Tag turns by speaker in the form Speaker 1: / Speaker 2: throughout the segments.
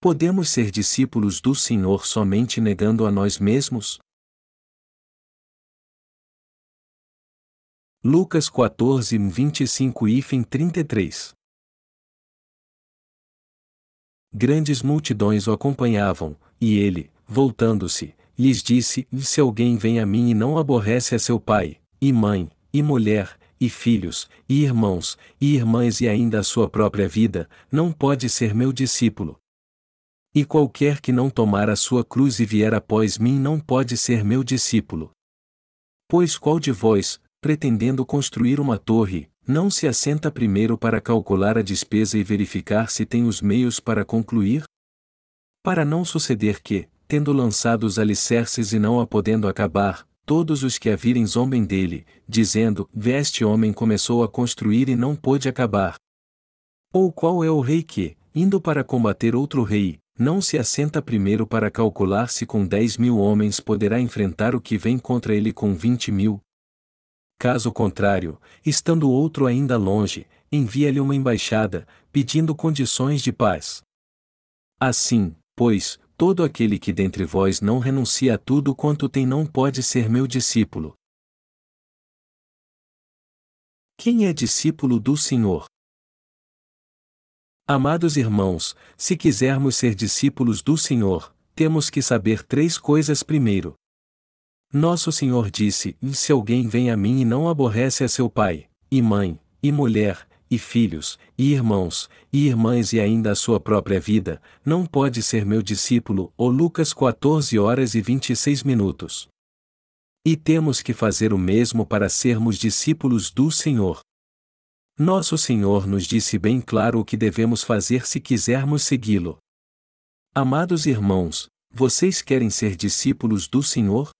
Speaker 1: Podemos ser discípulos do Senhor somente negando a nós mesmos? Lucas 14, 25 e 33 Grandes multidões o acompanhavam, e ele, voltando-se, lhes disse: Se alguém vem a mim e não aborrece a seu pai, e mãe, e mulher, e filhos, e irmãos, e irmãs e ainda a sua própria vida, não pode ser meu discípulo. E qualquer que não tomar a sua cruz e vier após mim não pode ser meu discípulo. Pois qual de vós, pretendendo construir uma torre, não se assenta primeiro para calcular a despesa e verificar se tem os meios para concluir? Para não suceder que, tendo lançado os alicerces e não a podendo acabar, todos os que a virem zombem dele, dizendo: Veste homem começou a construir e não pôde acabar. Ou qual é o rei que, indo para combater outro rei, não se assenta primeiro para calcular se com dez mil homens poderá enfrentar o que vem contra ele com vinte mil? Caso contrário, estando outro ainda longe, envia-lhe uma embaixada, pedindo condições de paz. Assim, pois, todo aquele que dentre vós não renuncia a tudo quanto tem não pode ser meu discípulo. Quem é discípulo do Senhor? Amados irmãos, se quisermos ser discípulos do Senhor, temos que saber três coisas primeiro. Nosso Senhor disse: Se alguém vem a mim e não aborrece a seu pai, e mãe, e mulher, e filhos, e irmãos, e irmãs e ainda a sua própria vida, não pode ser meu discípulo. Ou Lucas 14 horas e 26 minutos. E temos que fazer o mesmo para sermos discípulos do Senhor. Nosso Senhor nos disse bem claro o que devemos fazer se quisermos segui-lo. Amados irmãos, vocês querem ser discípulos do Senhor?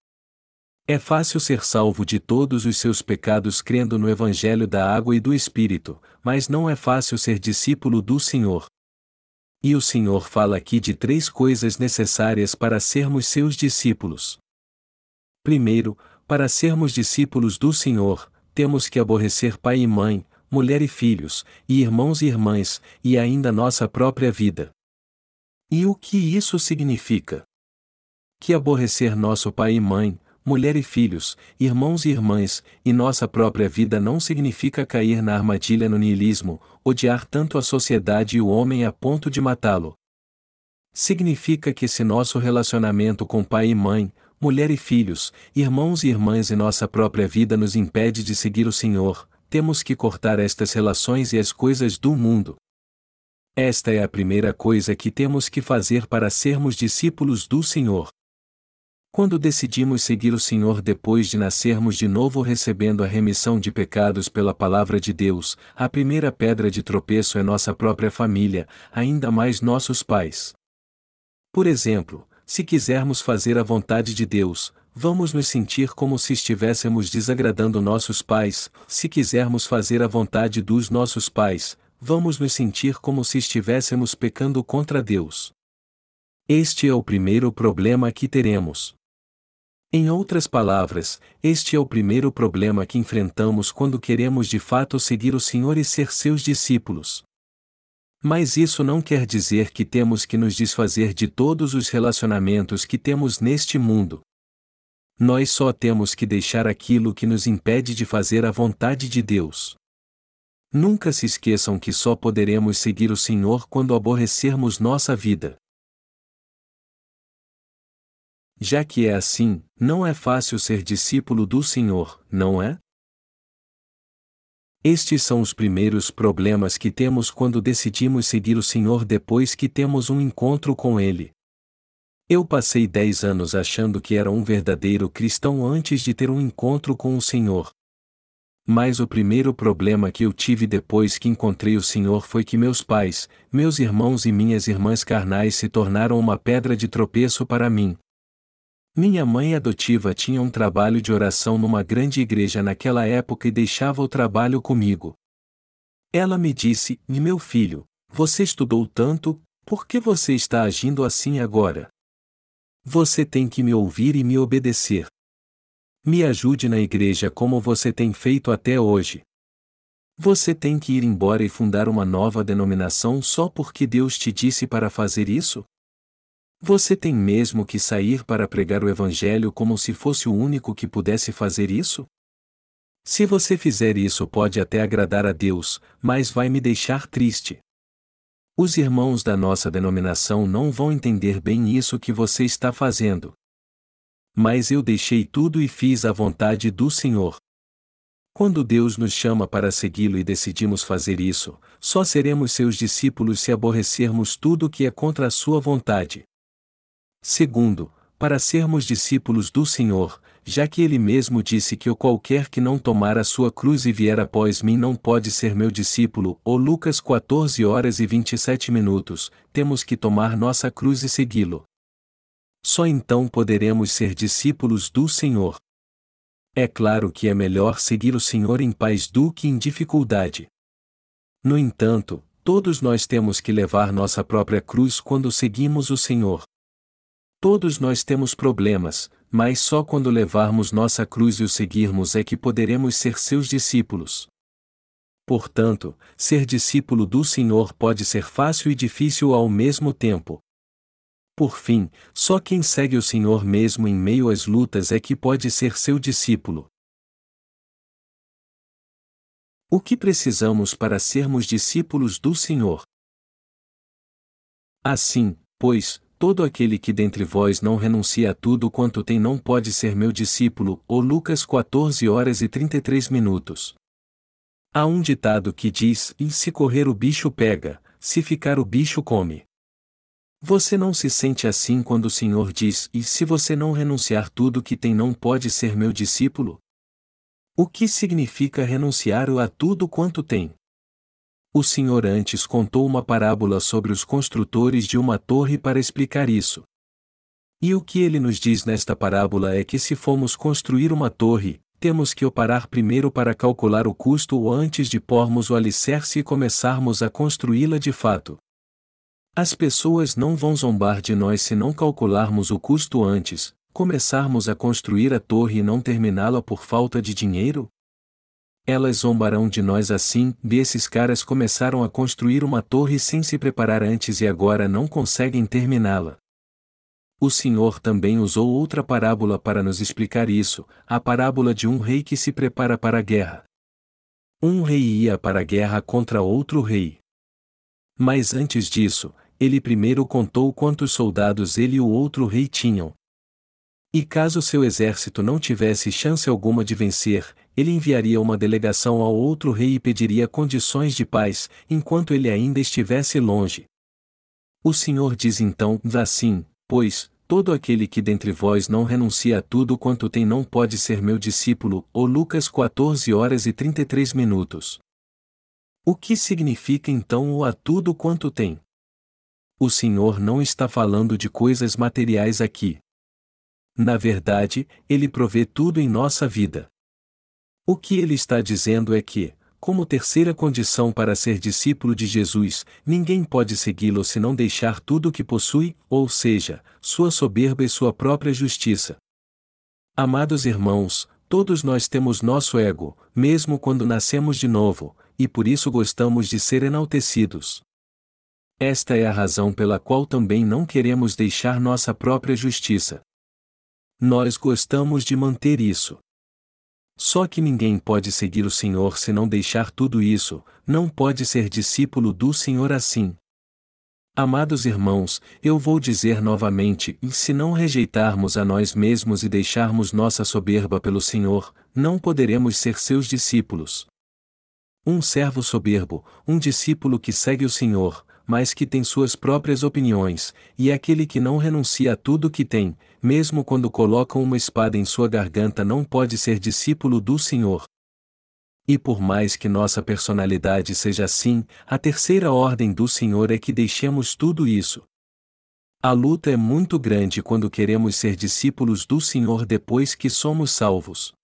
Speaker 1: É fácil ser salvo de todos os seus pecados crendo no Evangelho da água e do Espírito, mas não é fácil ser discípulo do Senhor. E o Senhor fala aqui de três coisas necessárias para sermos seus discípulos. Primeiro, para sermos discípulos do Senhor, temos que aborrecer pai e mãe, mulher e filhos, e irmãos e irmãs, e ainda nossa própria vida. E o que isso significa? Que aborrecer nosso pai e mãe, mulher e filhos, irmãos e irmãs, e nossa própria vida não significa cair na armadilha no niilismo, odiar tanto a sociedade e o homem a ponto de matá-lo. Significa que se nosso relacionamento com pai e mãe, mulher e filhos, irmãos e irmãs e nossa própria vida nos impede de seguir o Senhor, temos que cortar estas relações e as coisas do mundo. Esta é a primeira coisa que temos que fazer para sermos discípulos do Senhor. Quando decidimos seguir o Senhor depois de nascermos de novo recebendo a remissão de pecados pela palavra de Deus, a primeira pedra de tropeço é nossa própria família, ainda mais nossos pais. Por exemplo, se quisermos fazer a vontade de Deus, vamos nos sentir como se estivéssemos desagradando nossos pais, se quisermos fazer a vontade dos nossos pais, vamos nos sentir como se estivéssemos pecando contra Deus. Este é o primeiro problema que teremos. Em outras palavras, este é o primeiro problema que enfrentamos quando queremos de fato seguir o Senhor e ser seus discípulos. Mas isso não quer dizer que temos que nos desfazer de todos os relacionamentos que temos neste mundo. Nós só temos que deixar aquilo que nos impede de fazer a vontade de Deus. Nunca se esqueçam que só poderemos seguir o Senhor quando aborrecermos nossa vida. Já que é assim, não é fácil ser discípulo do Senhor, não é? Estes são os primeiros problemas que temos quando decidimos seguir o Senhor depois que temos um encontro com Ele. Eu passei dez anos achando que era um verdadeiro cristão antes de ter um encontro com o Senhor. Mas o primeiro problema que eu tive depois que encontrei o Senhor foi que meus pais, meus irmãos e minhas irmãs carnais se tornaram uma pedra de tropeço para mim, minha mãe adotiva tinha um trabalho de oração numa grande igreja naquela época e deixava o trabalho comigo. Ela me disse: Meu filho, você estudou tanto, por que você está agindo assim agora? Você tem que me ouvir e me obedecer. Me ajude na igreja como você tem feito até hoje. Você tem que ir embora e fundar uma nova denominação só porque Deus te disse para fazer isso? Você tem mesmo que sair para pregar o Evangelho como se fosse o único que pudesse fazer isso? Se você fizer isso, pode até agradar a Deus, mas vai me deixar triste. Os irmãos da nossa denominação não vão entender bem isso que você está fazendo. Mas eu deixei tudo e fiz a vontade do Senhor. Quando Deus nos chama para segui-lo e decidimos fazer isso, só seremos seus discípulos se aborrecermos tudo que é contra a sua vontade. Segundo, para sermos discípulos do Senhor, já que ele mesmo disse que o qualquer que não tomar a sua cruz e vier após mim não pode ser meu discípulo, ou Lucas 14 horas e 27 minutos, temos que tomar nossa cruz e segui-lo. Só então poderemos ser discípulos do Senhor. É claro que é melhor seguir o Senhor em paz do que em dificuldade. No entanto, todos nós temos que levar nossa própria cruz quando seguimos o Senhor. Todos nós temos problemas, mas só quando levarmos nossa cruz e o seguirmos é que poderemos ser seus discípulos. Portanto, ser discípulo do Senhor pode ser fácil e difícil ao mesmo tempo. Por fim, só quem segue o Senhor mesmo em meio às lutas é que pode ser seu discípulo. O que precisamos para sermos discípulos do Senhor? Assim, pois, todo aquele que dentre vós não renuncia a tudo quanto tem não pode ser meu discípulo, ou Lucas 14 horas e 33 minutos. Há um ditado que diz: e se correr o bicho pega, se ficar o bicho come. Você não se sente assim quando o Senhor diz: e se você não renunciar tudo que tem não pode ser meu discípulo? O que significa renunciar a tudo quanto tem? O Senhor antes contou uma parábola sobre os construtores de uma torre para explicar isso. E o que ele nos diz nesta parábola é que se formos construir uma torre, temos que operar primeiro para calcular o custo antes de pormos o alicerce e começarmos a construí-la de fato. As pessoas não vão zombar de nós se não calcularmos o custo antes, começarmos a construir a torre e não terminá-la por falta de dinheiro? Elas zombarão de nós assim, desses caras começaram a construir uma torre sem se preparar antes e agora não conseguem terminá-la. O Senhor também usou outra parábola para nos explicar isso, a parábola de um rei que se prepara para a guerra. Um rei ia para a guerra contra outro rei. Mas antes disso, ele primeiro contou quantos soldados ele e o outro rei tinham. E caso seu exército não tivesse chance alguma de vencer, ele enviaria uma delegação ao outro rei e pediria condições de paz, enquanto ele ainda estivesse longe. O Senhor diz então, assim, pois, todo aquele que dentre vós não renuncia a tudo quanto tem não pode ser meu discípulo, ou Lucas 14 horas e 33 minutos. O que significa então o a tudo quanto tem? O Senhor não está falando de coisas materiais aqui. Na verdade, Ele provê tudo em nossa vida. O que ele está dizendo é que, como terceira condição para ser discípulo de Jesus, ninguém pode segui-lo se não deixar tudo o que possui, ou seja, sua soberba e sua própria justiça. Amados irmãos, todos nós temos nosso ego, mesmo quando nascemos de novo, e por isso gostamos de ser enaltecidos. Esta é a razão pela qual também não queremos deixar nossa própria justiça. Nós gostamos de manter isso. Só que ninguém pode seguir o Senhor se não deixar tudo isso, não pode ser discípulo do Senhor assim. Amados irmãos, eu vou dizer novamente: se não rejeitarmos a nós mesmos e deixarmos nossa soberba pelo Senhor, não poderemos ser seus discípulos. Um servo soberbo, um discípulo que segue o Senhor, mas que tem suas próprias opiniões, e é aquele que não renuncia a tudo que tem, mesmo quando colocam uma espada em sua garganta, não pode ser discípulo do Senhor. E por mais que nossa personalidade seja assim, a terceira ordem do Senhor é que deixemos tudo isso. A luta é muito grande quando queremos ser discípulos do Senhor depois que somos salvos.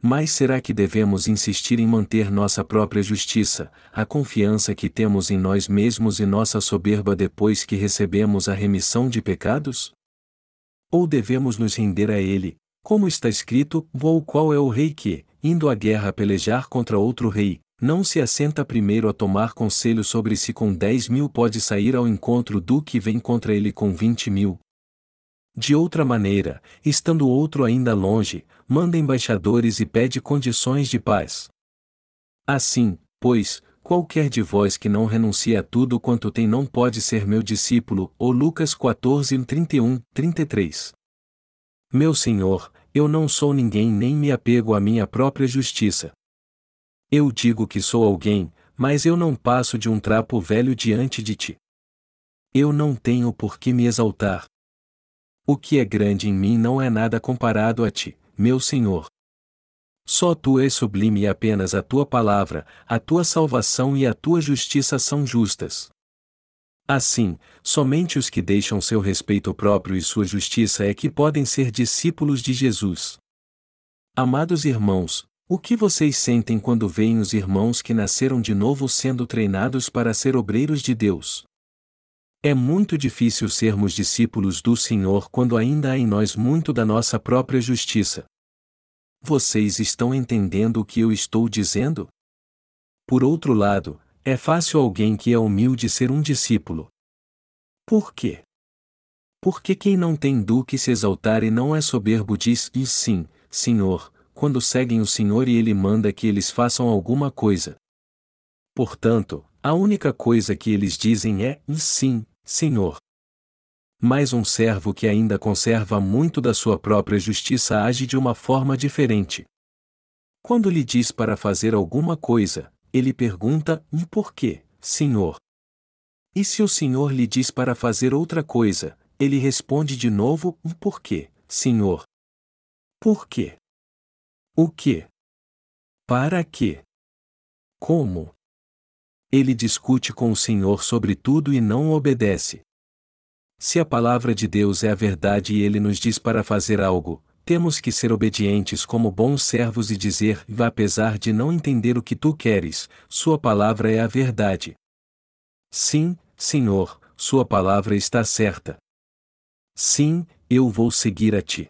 Speaker 1: Mas será que devemos insistir em manter nossa própria justiça, a confiança que temos em nós mesmos e nossa soberba depois que recebemos a remissão de pecados? Ou devemos nos render a Ele, como está escrito, vou qual é o rei que, indo à guerra pelejar contra outro rei, não se assenta primeiro a tomar conselho sobre se com dez mil pode sair ao encontro do que vem contra ele com vinte mil. De outra maneira, estando outro ainda longe, manda embaixadores e pede condições de paz. Assim, pois, qualquer de vós que não renuncie a tudo quanto tem não pode ser meu discípulo, ou Lucas 14, 31, 33. Meu Senhor, eu não sou ninguém nem me apego à minha própria justiça. Eu digo que sou alguém, mas eu não passo de um trapo velho diante de ti. Eu não tenho por que me exaltar. O que é grande em mim não é nada comparado a ti, meu Senhor. Só tu és sublime e apenas a tua palavra, a tua salvação e a tua justiça são justas. Assim, somente os que deixam seu respeito próprio e sua justiça é que podem ser discípulos de Jesus. Amados irmãos, o que vocês sentem quando veem os irmãos que nasceram de novo sendo treinados para ser obreiros de Deus? É muito difícil sermos discípulos do Senhor quando ainda há em nós muito da nossa própria justiça. Vocês estão entendendo o que eu estou dizendo? Por outro lado, é fácil alguém que é humilde ser um discípulo. Por quê? Porque quem não tem do que se exaltar e não é soberbo diz, e sim, Senhor, quando seguem o Senhor e Ele manda que eles façam alguma coisa. Portanto, a única coisa que eles dizem é: Sim, Senhor. Mas um servo que ainda conserva muito da sua própria justiça age de uma forma diferente. Quando lhe diz para fazer alguma coisa, ele pergunta: E por quê, Senhor? E se o Senhor lhe diz para fazer outra coisa, ele responde de novo: E por quê, Senhor? Por quê? O que? Para quê? Como? Ele discute com o Senhor sobre tudo e não obedece. Se a palavra de Deus é a verdade e ele nos diz para fazer algo, temos que ser obedientes como bons servos e dizer, apesar de não entender o que tu queres, Sua palavra é a verdade. Sim, Senhor, Sua palavra está certa. Sim, eu vou seguir a ti.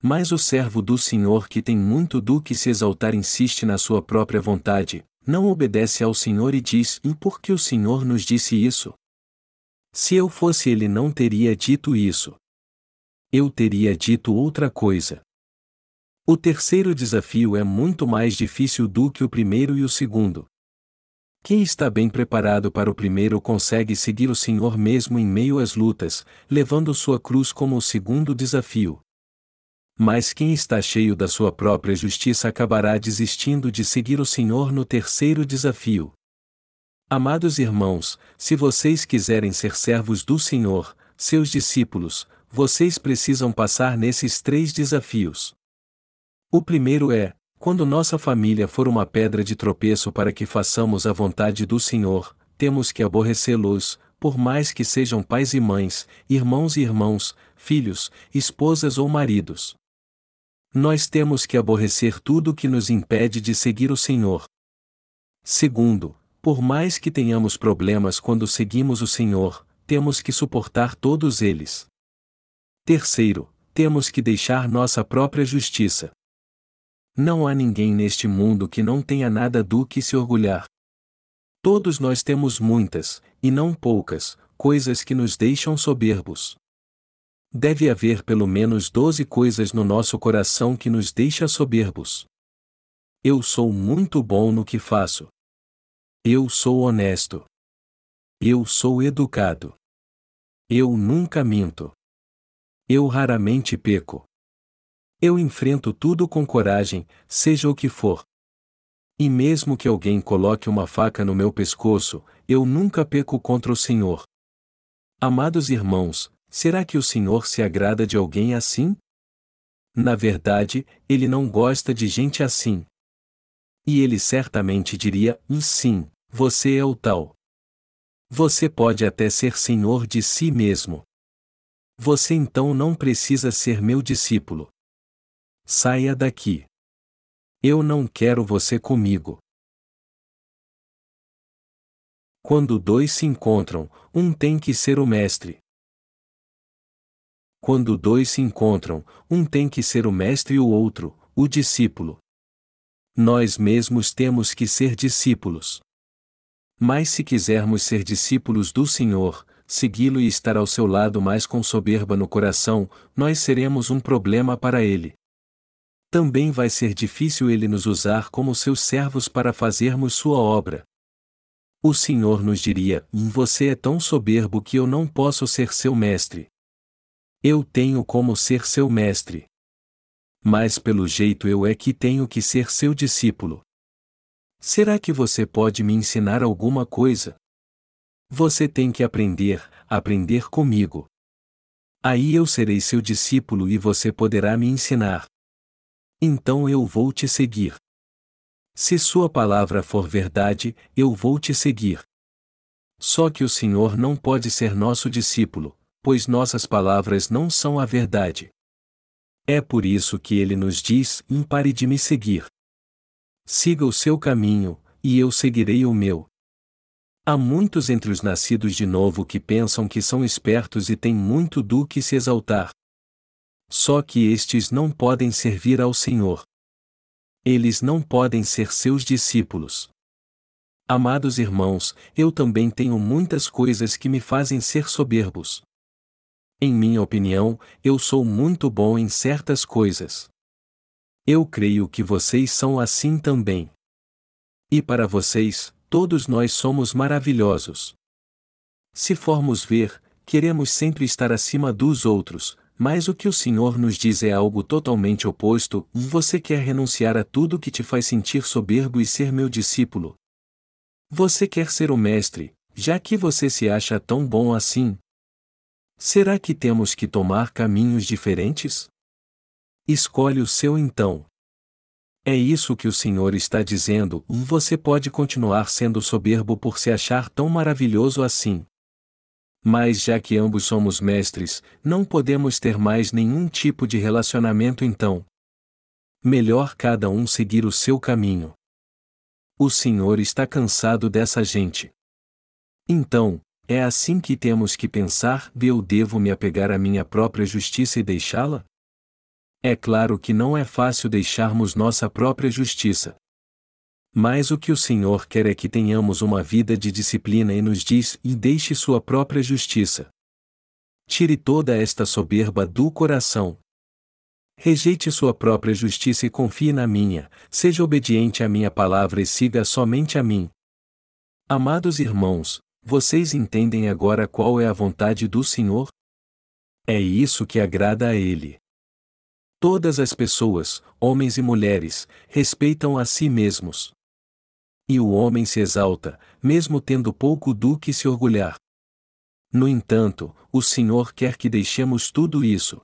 Speaker 1: Mas o servo do Senhor que tem muito do que se exaltar insiste na sua própria vontade, não obedece ao Senhor e diz: E por que o Senhor nos disse isso? Se eu fosse ele, não teria dito isso. Eu teria dito outra coisa. O terceiro desafio é muito mais difícil do que o primeiro e o segundo. Quem está bem preparado para o primeiro consegue seguir o Senhor mesmo em meio às lutas, levando sua cruz como o segundo desafio. Mas quem está cheio da sua própria justiça acabará desistindo de seguir o Senhor no terceiro desafio. Amados irmãos, se vocês quiserem ser servos do Senhor, seus discípulos, vocês precisam passar nesses três desafios. O primeiro é: quando nossa família for uma pedra de tropeço para que façamos a vontade do Senhor, temos que aborrecê-los, por mais que sejam pais e mães, irmãos e irmãos, filhos, esposas ou maridos. Nós temos que aborrecer tudo que nos impede de seguir o Senhor. Segundo, por mais que tenhamos problemas quando seguimos o Senhor, temos que suportar todos eles. Terceiro, temos que deixar nossa própria justiça. Não há ninguém neste mundo que não tenha nada do que se orgulhar. Todos nós temos muitas, e não poucas, coisas que nos deixam soberbos. Deve haver pelo menos doze coisas no nosso coração que nos deixa soberbos. Eu sou muito bom no que faço. Eu sou honesto. Eu sou educado. Eu nunca minto. Eu raramente peco. Eu enfrento tudo com coragem, seja o que for. E mesmo que alguém coloque uma faca no meu pescoço, eu nunca peco contra o Senhor. Amados irmãos, Será que o Senhor se agrada de alguém assim? Na verdade, ele não gosta de gente assim. E ele certamente diria: sim, você é o tal. Você pode até ser senhor de si mesmo. Você então não precisa ser meu discípulo. Saia daqui. Eu não quero você comigo. Quando dois se encontram, um tem que ser o mestre. Quando dois se encontram, um tem que ser o mestre e o outro, o discípulo. Nós mesmos temos que ser discípulos. Mas se quisermos ser discípulos do Senhor, segui-lo e estar ao seu lado mais com soberba no coração, nós seremos um problema para ele. Também vai ser difícil ele nos usar como seus servos para fazermos sua obra. O Senhor nos diria: Você é tão soberbo que eu não posso ser seu mestre. Eu tenho como ser seu mestre. Mas pelo jeito eu é que tenho que ser seu discípulo. Será que você pode me ensinar alguma coisa? Você tem que aprender, aprender comigo. Aí eu serei seu discípulo e você poderá me ensinar. Então eu vou te seguir. Se sua palavra for verdade, eu vou te seguir. Só que o Senhor não pode ser nosso discípulo, pois nossas palavras não são a verdade. É por isso que ele nos diz: impare de me seguir. Siga o seu caminho, e eu seguirei o meu. Há muitos entre os nascidos de novo que pensam que são espertos e têm muito do que se exaltar. Só que estes não podem servir ao Senhor. Eles não podem ser seus discípulos. Amados irmãos, eu também tenho muitas coisas que me fazem ser soberbos. Em minha opinião, eu sou muito bom em certas coisas. Eu creio que vocês são assim também. E para vocês, todos nós somos maravilhosos. Se formos ver, queremos sempre estar acima dos outros, mas o que o Senhor nos diz é algo totalmente oposto: você quer renunciar a tudo que te faz sentir soberbo e ser meu discípulo. Você quer ser o mestre, já que você se acha tão bom assim. Será que temos que tomar caminhos diferentes? Escolhe o seu então. É isso que o Senhor está dizendo, você pode continuar sendo soberbo por se achar tão maravilhoso assim. Mas já que ambos somos mestres, não podemos ter mais nenhum tipo de relacionamento então. Melhor cada um seguir o seu caminho. O Senhor está cansado dessa gente. Então, é assim que temos que pensar: eu devo me apegar à minha própria justiça e deixá-la? É claro que não é fácil deixarmos nossa própria justiça. Mas o que o Senhor quer é que tenhamos uma vida de disciplina e nos diz: e deixe sua própria justiça. Tire toda esta soberba do coração. Rejeite sua própria justiça e confie na minha, seja obediente à minha palavra e siga somente a mim. Amados irmãos, vocês entendem agora qual é a vontade do Senhor? É isso que agrada a Ele. Todas as pessoas, homens e mulheres, respeitam a si mesmos. E o homem se exalta, mesmo tendo pouco do que se orgulhar. No entanto, o Senhor quer que deixemos tudo isso.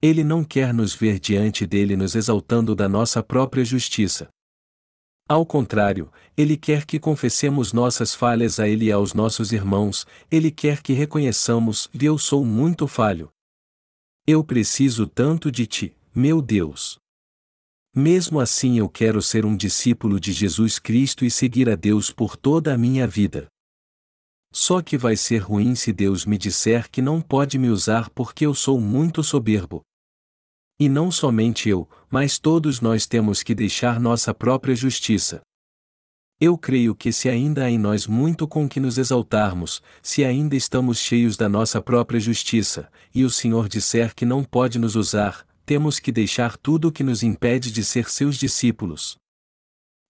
Speaker 1: Ele não quer nos ver diante dele nos exaltando da nossa própria justiça. Ao contrário, ele quer que confessemos nossas falhas a ele e aos nossos irmãos, ele quer que reconheçamos: eu sou muito falho. Eu preciso tanto de ti, meu Deus. Mesmo assim eu quero ser um discípulo de Jesus Cristo e seguir a Deus por toda a minha vida. Só que vai ser ruim se Deus me disser que não pode me usar porque eu sou muito soberbo. E não somente eu, mas todos nós temos que deixar nossa própria justiça. Eu creio que se ainda há em nós muito com que nos exaltarmos, se ainda estamos cheios da nossa própria justiça, e o Senhor disser que não pode nos usar, temos que deixar tudo o que nos impede de ser seus discípulos.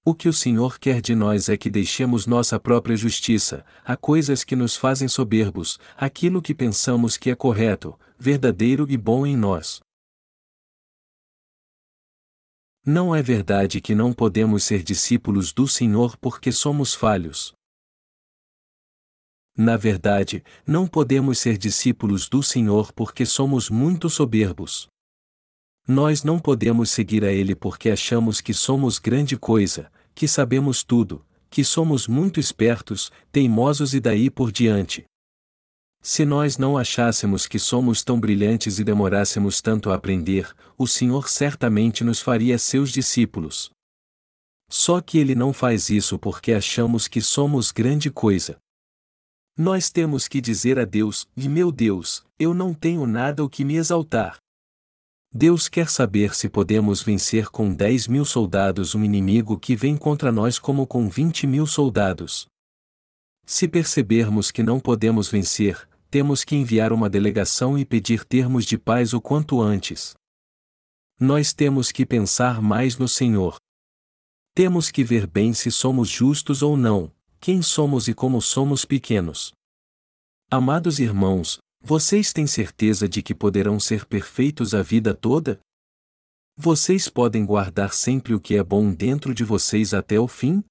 Speaker 1: O que o Senhor quer de nós é que deixemos nossa própria justiça, a coisas que nos fazem soberbos, aquilo que pensamos que é correto, verdadeiro e bom em nós. Não é verdade que não podemos ser discípulos do Senhor porque somos falhos. Na verdade, não podemos ser discípulos do Senhor porque somos muito soberbos. Nós não podemos seguir a Ele porque achamos que somos grande coisa, que sabemos tudo, que somos muito espertos, teimosos e daí por diante. Se nós não achássemos que somos tão brilhantes e demorássemos tanto a aprender, o Senhor certamente nos faria seus discípulos. Só que Ele não faz isso porque achamos que somos grande coisa. Nós temos que dizer a Deus: e meu Deus, eu não tenho nada o que me exaltar. Deus quer saber se podemos vencer com 10 mil soldados um inimigo que vem contra nós como com 20 mil soldados. Se percebermos que não podemos vencer, temos que enviar uma delegação e pedir termos de paz o quanto antes. Nós temos que pensar mais no Senhor. Temos que ver bem se somos justos ou não, quem somos e como somos pequenos. Amados irmãos, vocês têm certeza de que poderão ser perfeitos a vida toda? Vocês podem guardar sempre o que é bom dentro de vocês até o fim?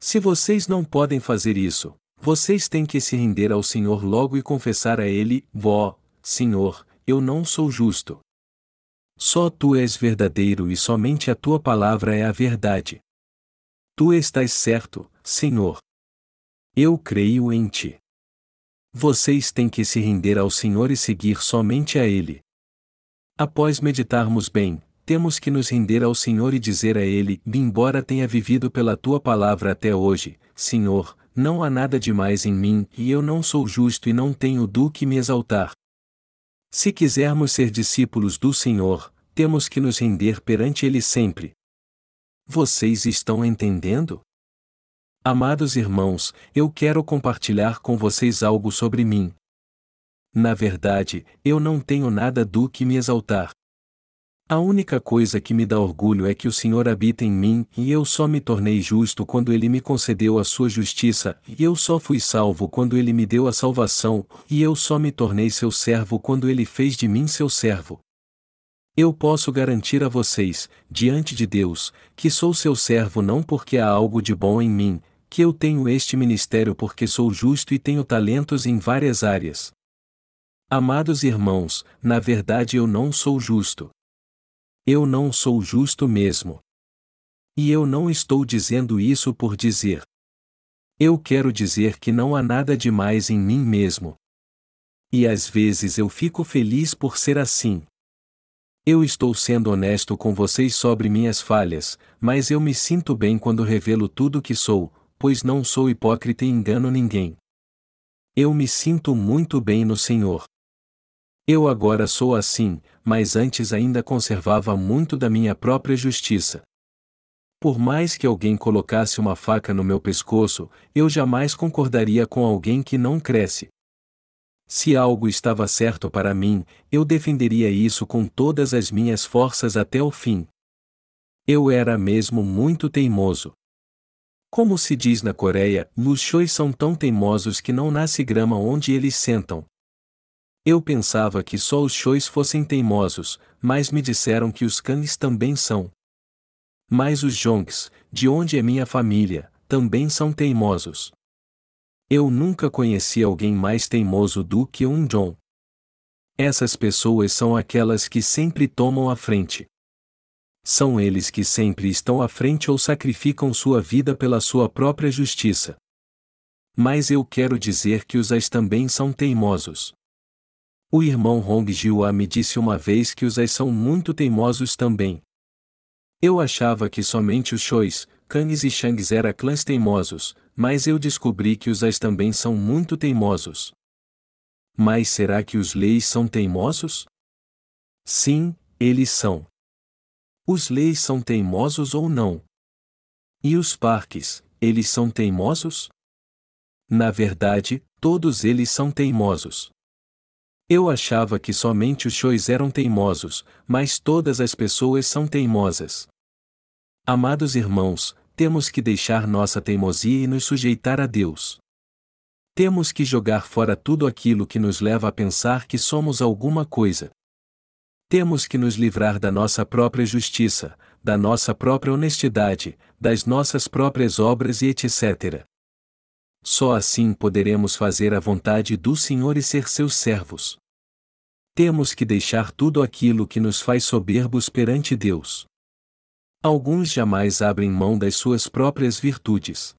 Speaker 1: Se vocês não podem fazer isso, vocês têm que se render ao Senhor logo e confessar a Ele: Vó, Senhor, eu não sou justo. Só tu és verdadeiro e somente a tua palavra é a verdade. Tu estás certo, Senhor. Eu creio em ti. Vocês têm que se render ao Senhor e seguir somente a Ele. Após meditarmos bem, temos que nos render ao Senhor e dizer a Ele: Embora tenha vivido pela tua palavra até hoje, Senhor, não há nada demais em mim e eu não sou justo e não tenho do que me exaltar. Se quisermos ser discípulos do Senhor, temos que nos render perante Ele sempre. Vocês estão entendendo? Amados irmãos, eu quero compartilhar com vocês algo sobre mim. Na verdade, eu não tenho nada do que me exaltar. A única coisa que me dá orgulho é que o Senhor habita em mim e eu só me tornei justo quando Ele me concedeu a sua justiça, e eu só fui salvo quando Ele me deu a salvação, e eu só me tornei seu servo quando Ele fez de mim seu servo. Eu posso garantir a vocês, diante de Deus, que sou seu servo não porque há algo de bom em mim, que eu tenho este ministério porque sou justo e tenho talentos em várias áreas. Amados irmãos, na verdade eu não sou justo. Eu não sou justo mesmo. E eu não estou dizendo isso por dizer. Eu quero dizer que não há nada demais em mim mesmo. E às vezes eu fico feliz por ser assim. Eu estou sendo honesto com vocês sobre minhas falhas, mas eu me sinto bem quando revelo tudo que sou, pois não sou hipócrita e engano ninguém. Eu me sinto muito bem no Senhor. Eu agora sou assim, mas antes ainda conservava muito da minha própria justiça. Por mais que alguém colocasse uma faca no meu pescoço, eu jamais concordaria com alguém que não cresce. Se algo estava certo para mim, eu defenderia isso com todas as minhas forças até o fim. Eu era mesmo muito teimoso. Como se diz na Coreia, os chois são tão teimosos que não nasce grama onde eles sentam. Eu pensava que só os chois fossem teimosos, mas me disseram que os cães também são. Mas os jongs, de onde é minha família, também são teimosos. Eu nunca conheci alguém mais teimoso do que um John. Essas pessoas são aquelas que sempre tomam a frente. São eles que sempre estão à frente ou sacrificam sua vida pela sua própria justiça. Mas eu quero dizer que os ais também são teimosos. O irmão Hong Jiwa me disse uma vez que os ais são muito teimosos também. Eu achava que somente os Shois, Kanis e Shangs eram clãs teimosos, mas eu descobri que os ais também são muito teimosos. Mas será que os leis são teimosos? Sim, eles são. Os leis são teimosos ou não? E os parques, eles são teimosos? Na verdade, todos eles são teimosos. Eu achava que somente os shows eram teimosos, mas todas as pessoas são teimosas. Amados irmãos, temos que deixar nossa teimosia e nos sujeitar a Deus. Temos que jogar fora tudo aquilo que nos leva a pensar que somos alguma coisa. Temos que nos livrar da nossa própria justiça, da nossa própria honestidade, das nossas próprias obras e etc. Só assim poderemos fazer a vontade do Senhor e ser seus servos. Temos que deixar tudo aquilo que nos faz soberbos perante Deus. Alguns jamais abrem mão das suas próprias virtudes.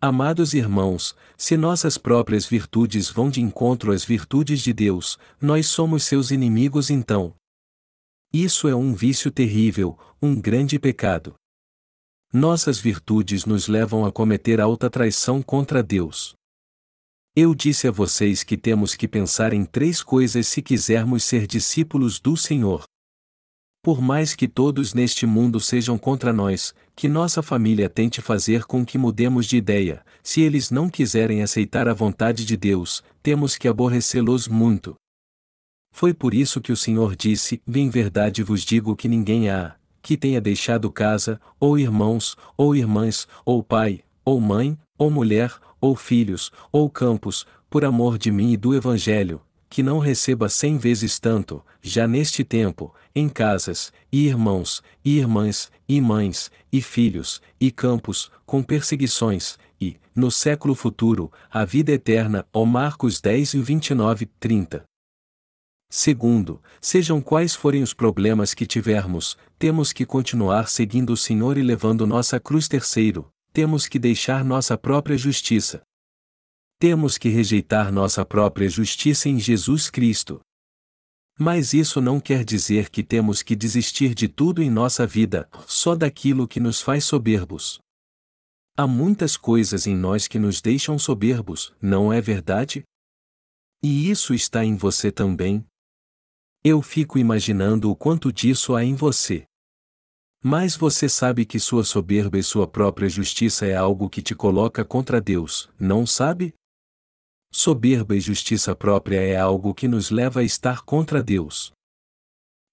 Speaker 1: Amados irmãos, se nossas próprias virtudes vão de encontro às virtudes de Deus, nós somos seus inimigos então. Isso é um vício terrível, um grande pecado. Nossas virtudes nos levam a cometer alta traição contra Deus. Eu disse a vocês que temos que pensar em três coisas se quisermos ser discípulos do Senhor. Por mais que todos neste mundo sejam contra nós, que nossa família tente fazer com que mudemos de ideia, se eles não quiserem aceitar a vontade de Deus, temos que aborrecê-los muito. Foi por isso que o Senhor disse: Em verdade vos digo que ninguém há, que tenha deixado casa, ou irmãos, ou irmãs, ou pai, ou mãe, ou mulher, ou filhos, ou campos, por amor de mim e do Evangelho, que não receba cem vezes tanto, já neste tempo, em casas, e irmãos, e irmãs, e mães, e filhos, e campos, com perseguições, e, no século futuro, a vida eterna. Ó Marcos 10 e 29, 30. Segundo, sejam quais forem os problemas que tivermos, temos que continuar seguindo o Senhor e levando nossa cruz. Terceiro, temos que deixar nossa própria justiça. Temos que rejeitar nossa própria justiça em Jesus Cristo. Mas isso não quer dizer que temos que desistir de tudo em nossa vida, só daquilo que nos faz soberbos. Há muitas coisas em nós que nos deixam soberbos, não é verdade? E isso está em você também. Eu fico imaginando o quanto disso há em você. Mas você sabe que sua soberba e sua própria justiça é algo que te coloca contra Deus, não sabe? Soberba e justiça própria é algo que nos leva a estar contra Deus.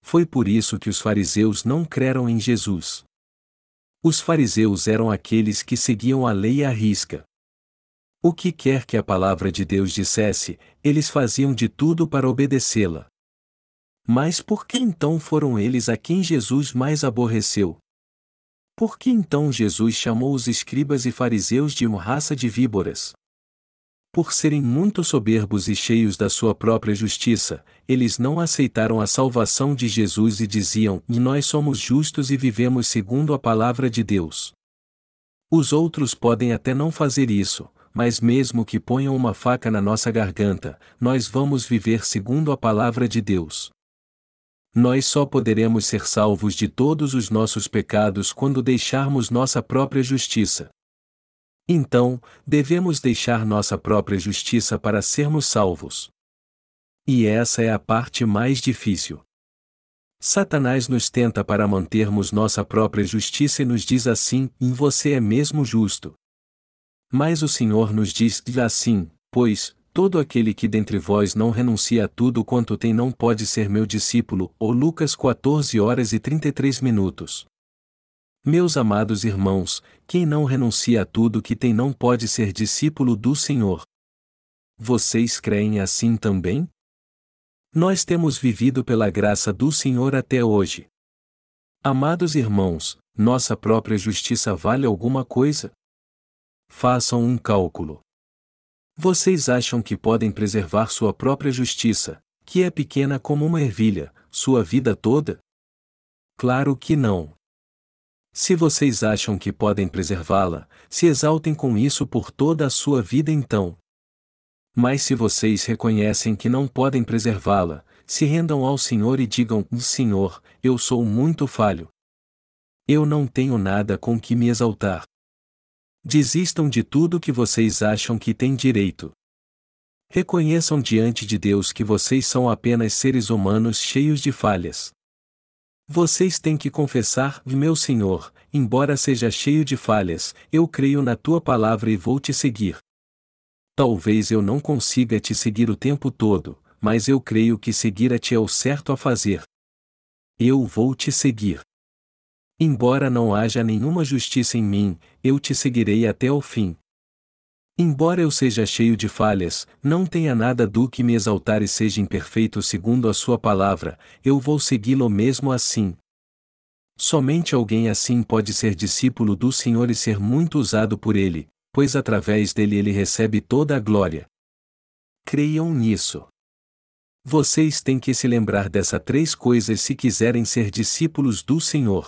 Speaker 1: Foi por isso que os fariseus não creram em Jesus. Os fariseus eram aqueles que seguiam a lei à risca. O que quer que a palavra de Deus dissesse, eles faziam de tudo para obedecê-la. Mas por que então foram eles a quem Jesus mais aborreceu? Por que então Jesus chamou os escribas e fariseus de uma raça de víboras? Por serem muito soberbos e cheios da sua própria justiça, eles não aceitaram a salvação de Jesus e diziam: Nós somos justos e vivemos segundo a palavra de Deus. Os outros podem até não fazer isso, mas mesmo que ponham uma faca na nossa garganta, nós vamos viver segundo a palavra de Deus. Nós só poderemos ser salvos de todos os nossos pecados quando deixarmos nossa própria justiça. Então, devemos deixar nossa própria justiça para sermos salvos. E essa é a parte mais difícil. Satanás nos tenta para mantermos nossa própria justiça e nos diz assim: em você é mesmo justo. Mas o Senhor nos diz assim: pois, Todo aquele que dentre vós não renuncia a tudo quanto tem não pode ser meu discípulo. Ou Lucas 14 horas e 33 minutos. Meus amados irmãos, quem não renuncia a tudo que tem não pode ser discípulo do Senhor. Vocês creem assim também? Nós temos vivido pela graça do Senhor até hoje. Amados irmãos, nossa própria justiça vale alguma coisa? Façam um cálculo. Vocês acham que podem preservar sua própria justiça, que é pequena como uma ervilha, sua vida toda? Claro que não. Se vocês acham que podem preservá-la, se exaltem com isso por toda a sua vida então. Mas se vocês reconhecem que não podem preservá-la, se rendam ao Senhor e digam: Senhor, eu sou muito falho. Eu não tenho nada com que me exaltar. Desistam de tudo que vocês acham que têm direito. Reconheçam diante de Deus que vocês são apenas seres humanos cheios de falhas. Vocês têm que confessar, meu Senhor, embora seja cheio de falhas, eu creio na tua palavra e vou te seguir. Talvez eu não consiga te seguir o tempo todo, mas eu creio que seguir a ti é o certo a fazer. Eu vou te seguir. Embora não haja nenhuma justiça em mim, eu te seguirei até o fim. Embora eu seja cheio de falhas, não tenha nada do que me exaltar e seja imperfeito segundo a sua palavra, eu vou segui-lo mesmo assim. Somente alguém assim pode ser discípulo do Senhor e ser muito usado por ele, pois através dele ele recebe toda a glória. Creiam nisso. Vocês têm que se lembrar dessas três coisas se quiserem ser discípulos do Senhor.